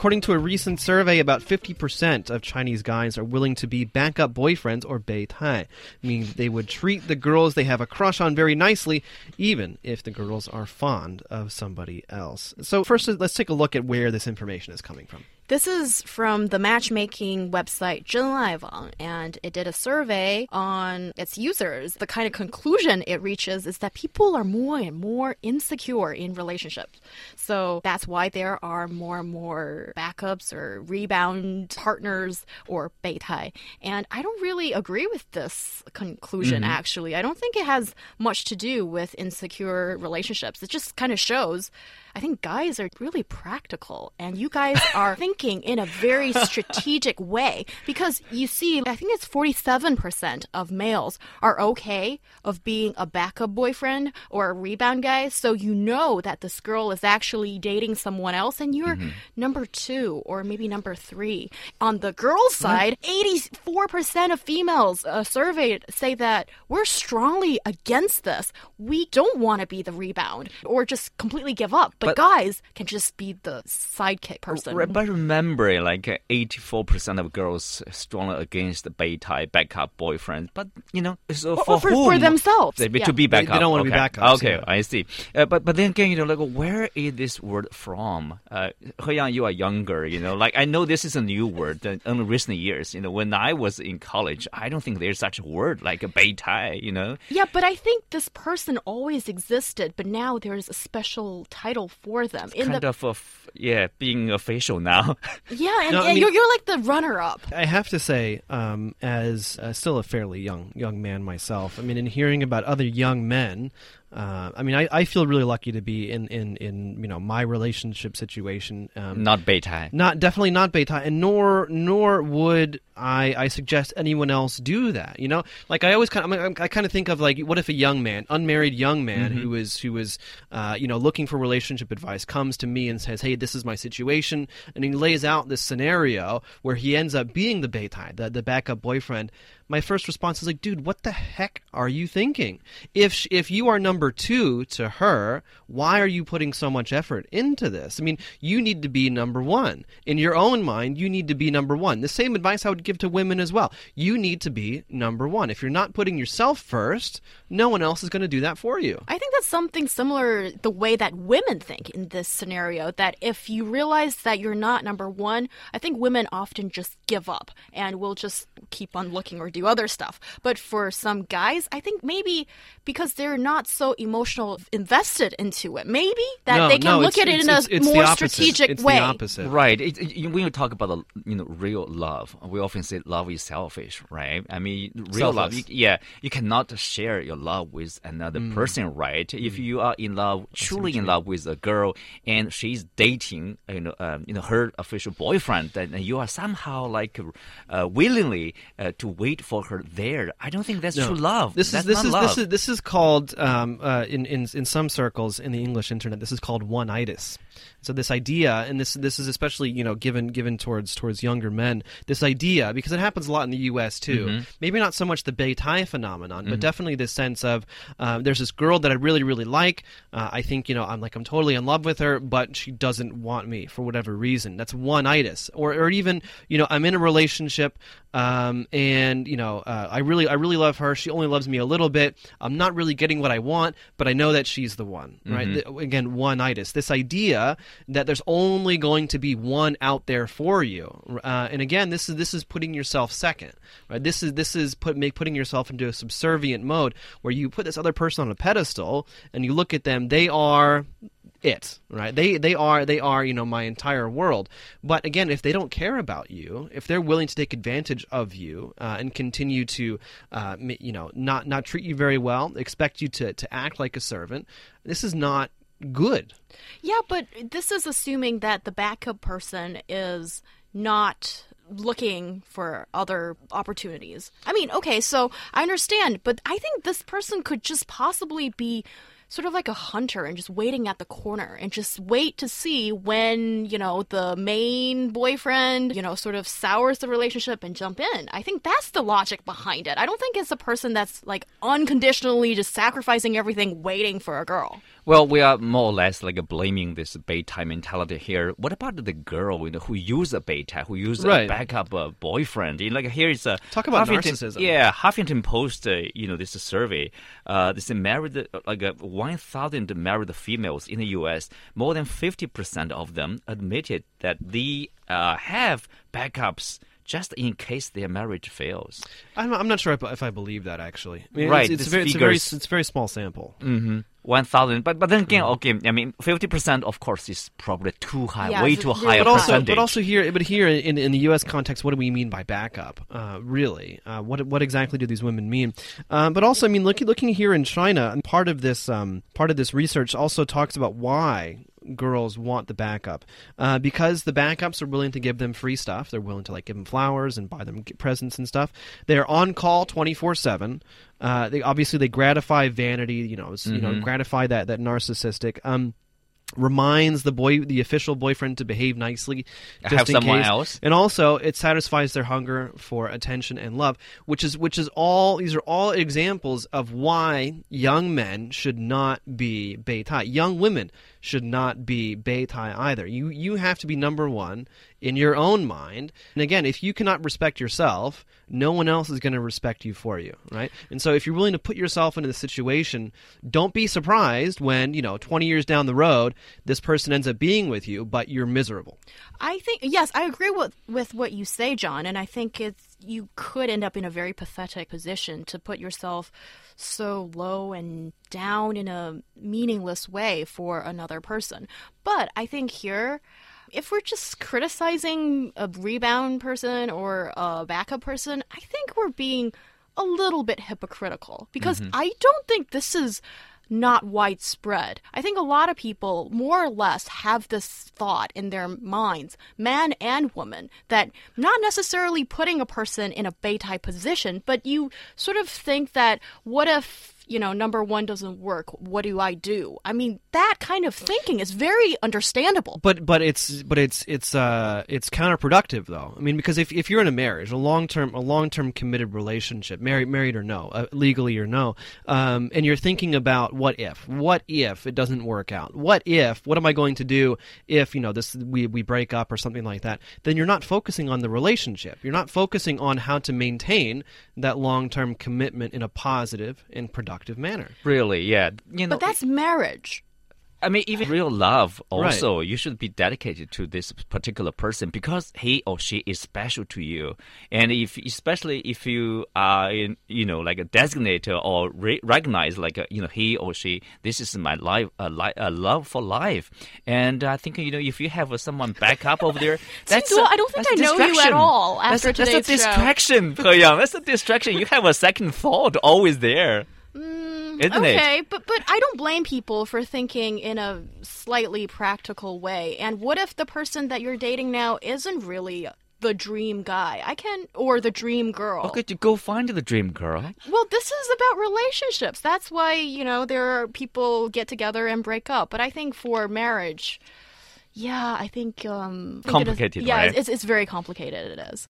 According to a recent survey, about 50% of Chinese guys are willing to be backup boyfriends or beitai, meaning they would treat the girls they have a crush on very nicely, even if the girls are fond of somebody else. So, first, let's take a look at where this information is coming from. This is from the matchmaking website Zhenaiwang, and it did a survey on its users. The kind of conclusion it reaches is that people are more and more insecure in relationships. So that's why there are more and more backups or rebound partners or beitai. And I don't really agree with this conclusion, Mm-hmm. actually. I don't think it has much to do with insecure relationships. It just kind of shows. I think guys are really practical, and you guys are thinking in a very strategic way because you see, I think it's 47% of males are okay of being a backup boyfriend or a rebound guy. So you know that this girl is actually dating someone else, and you're number two or maybe number three. On the girls' side, 84% of females uh, surveyed say that we're strongly against this. We don't want to be the rebound or just completely give up. But, But- guys can just be the sidekick person. Re- But remember, like uh, eighty-four percent of girls strongly against the beitai backup boyfriend. But you know, so Or- for, or for- whom? for themselves, They, yeah. to be They- they don't wanna be okay. backups, Okay, yeah. I see. Uh, but but then again, you know, like where is this word from? Uh, He Yang, you are younger, you know. Like I know this is a new word in recent years. You know, when I was in college, I don't think there's such a word like a beitai. You know. Yeah, but I think this person always existed, but now there's a special title for them. In Kind the of, a f- yeah, being official now. yeah, and, No, I mean- you're, you're like the runner-up. I have to say, um, as uh, still a fairly young young man myself, I mean, in hearing about other young men, uh, I mean, I, I feel really lucky to be in, in, in you know my relationship situation. Um, Not beitai. not definitely not beta, and nor nor would I, I suggest anyone else do that. You know, like I always kind of I, mean, I kind of think of like, what if a young man, unmarried young man who is who is uh, you know looking for relationship advice comes to me and says, hey, this is my situation, and he lays out this scenario where he ends up being the beta, the the backup boyfriend. My first response is like, dude, what the heck are you thinking? If if you are number two to her, why are you putting so much effort into this? I mean, you need to be number one in your own mind. You need to be number one. The same advice I would give to women as well. You need to be number one. If you're not putting yourself first, no one else is going to do that for you. I think that's something similar the way that women think in this scenario that if you realize that you're not number 1, I think women often just give up and will just keep on looking or do other stuff. But for some guys, I think maybe because they're not so emotional invested into it, maybe that no, they can no, look at it in it's- a it's the more opposite. strategic it's way. the opposite. Right. It, it- when you talk about the you know real love, we often say love is selfish, right? I mean, real love. You, yeah, you cannot share your love with another Mm. person, right? If you are in love, truly in love with a girl, and she's dating, you know, um, you know, her official boyfriend, then you are somehow like uh, willingly uh, to wait for her there. I don't think that's No. true love. This that's is this not is love. this is this is called um, uh, in in in some circles in the English internet. This is called one-itis. So this idea, and this this is especially you know given given towards towards younger men. This idea because it happens a lot in the U.S. too. Mm-hmm. Maybe not so much the Beitai phenomenon, but definitely this sense of um, there's this girl that I really really like. Uh, I think you know I'm like I'm totally in love with her, but she doesn't want me for whatever reason. That's one-itis, or or even you know I'm in a relationship um, and you know uh, I really I really love her. She only loves me a little bit. I'm not really getting what I want, but I know that she's the one. Right? Mm-hmm. The- again, one-itis. This idea that there's only going to be one out there for you. Uh, and again, this is this is putting yourself second. Right? This is this is put make putting yourself into a subservient mode where you put this other person on a pedestal and you look at them. They are it right? They they are they are you know my entire world. But again if they don't care about you if they're willing to take advantage of you uh, and continue to uh, you know not not treat you very well expect you to to act like a servant this is not good. Yeah, but this is assuming that the backup person is not looking for other opportunities. I mean, okay, so I understand, but I think this person could just possibly be sort of like a hunter and just waiting at the corner and just wait to see when, you know, the main boyfriend, you know, sort of sours the relationship and jump in. I think that's the logic behind it. I don't think it's a person that's like unconditionally just sacrificing everything waiting for a girl. Well, we are more or less like blaming this beta mentality here. What about the girl you know, who used a beta, who used right. a backup uh, boyfriend? Like here is a talk about Huffington, narcissism. Yeah, Huffington Post, uh, you know, this survey, uh, this married uh, like a 1,000 married females in the U.S., more than 50% of them admitted that they uh, have backups just in case their marriage fails. I'm, I'm not sure if, if I believe that actually. I mean, Right, It's, it's, this very, it's a very it's a very small sample. Mm-hmm. One thousand, but but then again, Mm-hmm. okay. I mean, fifty percent, of course, is probably too high, Yeah, way too really high a but also, percentage. but also here, but here in, in the U.S. context, what do we mean by backup? Uh, really, uh, what what exactly do these women mean? Um, but also, I mean, looking looking here in China, and part of this um, part of this research also talks about why girls want the backup uh, because the backups are willing to give them free stuff. They're willing to like give them flowers and buy them presents and stuff. They're on call twenty four seven. Uh, They obviously they gratify vanity. You know, s- you know, gratify that that narcissistic. Um, reminds the boy the official boyfriend to behave nicely just Have in someone case. else. and also it satisfies their hunger for attention and love which is which is all these are all examples of why young men should not be beitai young women should not be beitai either you you have to be number 1 in your own mind. And again if you cannot respect yourself no one else is going to respect you for you right? And so if you're willing to put yourself into the situation don't be surprised when you know 20 years down the road this person ends up being with you but you're miserable. I think yes, I agree with with what you say, John, and I think it's you could end up in a very pathetic position to put yourself so low and down in a meaningless way for another person. But I think here if we're just criticizing a rebound person or a backup person, I think we're being a little bit hypocritical because mm-hmm. I don't think this is not widespread. I think a lot of people, more or less, have this thought in their minds, man and woman, that not necessarily putting a person in a Beitai position, but you sort of think that what if, you know, number one doesn't work? What do I do? I mean, that kind of thinking is very understandable. but but it's but it's it's uh it's counterproductive though. I mean because if, if you're in a marriage, a long term a long term committed relationship, married married or no, uh, legally or no, um, and you're thinking about what if, what if it doesn't work out, what if, what am I going to do if you know this we we break up or something like that? Then you're not focusing on the relationship. You're not focusing on how to maintain that long term commitment in a positive and productive manner. really, yeah. You know, But that's marriage. I mean, even real love also, you should be dedicated to this particular person because he or she is special to you. And if, especially if you are, in, you know, like a designator or re- recognize, like, a, you know, he or she, this is my life, a, li- a love for life. And I think, you know, if you have someone back up over there, that's Duo, a- I don't think I know you at distraction. all That's after a, that's a distraction, He Yang. That's a distraction. You have a second thought always there. Isn't it? Mm, okay, but but I don't blame people for thinking in a slightly practical way. And what if the person that you're dating now isn't really the dream guy? I can or the dream girl. Okay, to go find the dream girl. Well, this is about relationships. That's why, you know, there are people get together and break up. But I think for marriage, yeah, I think um think it is- Complicated, yeah, right? it's it's very complicated it is.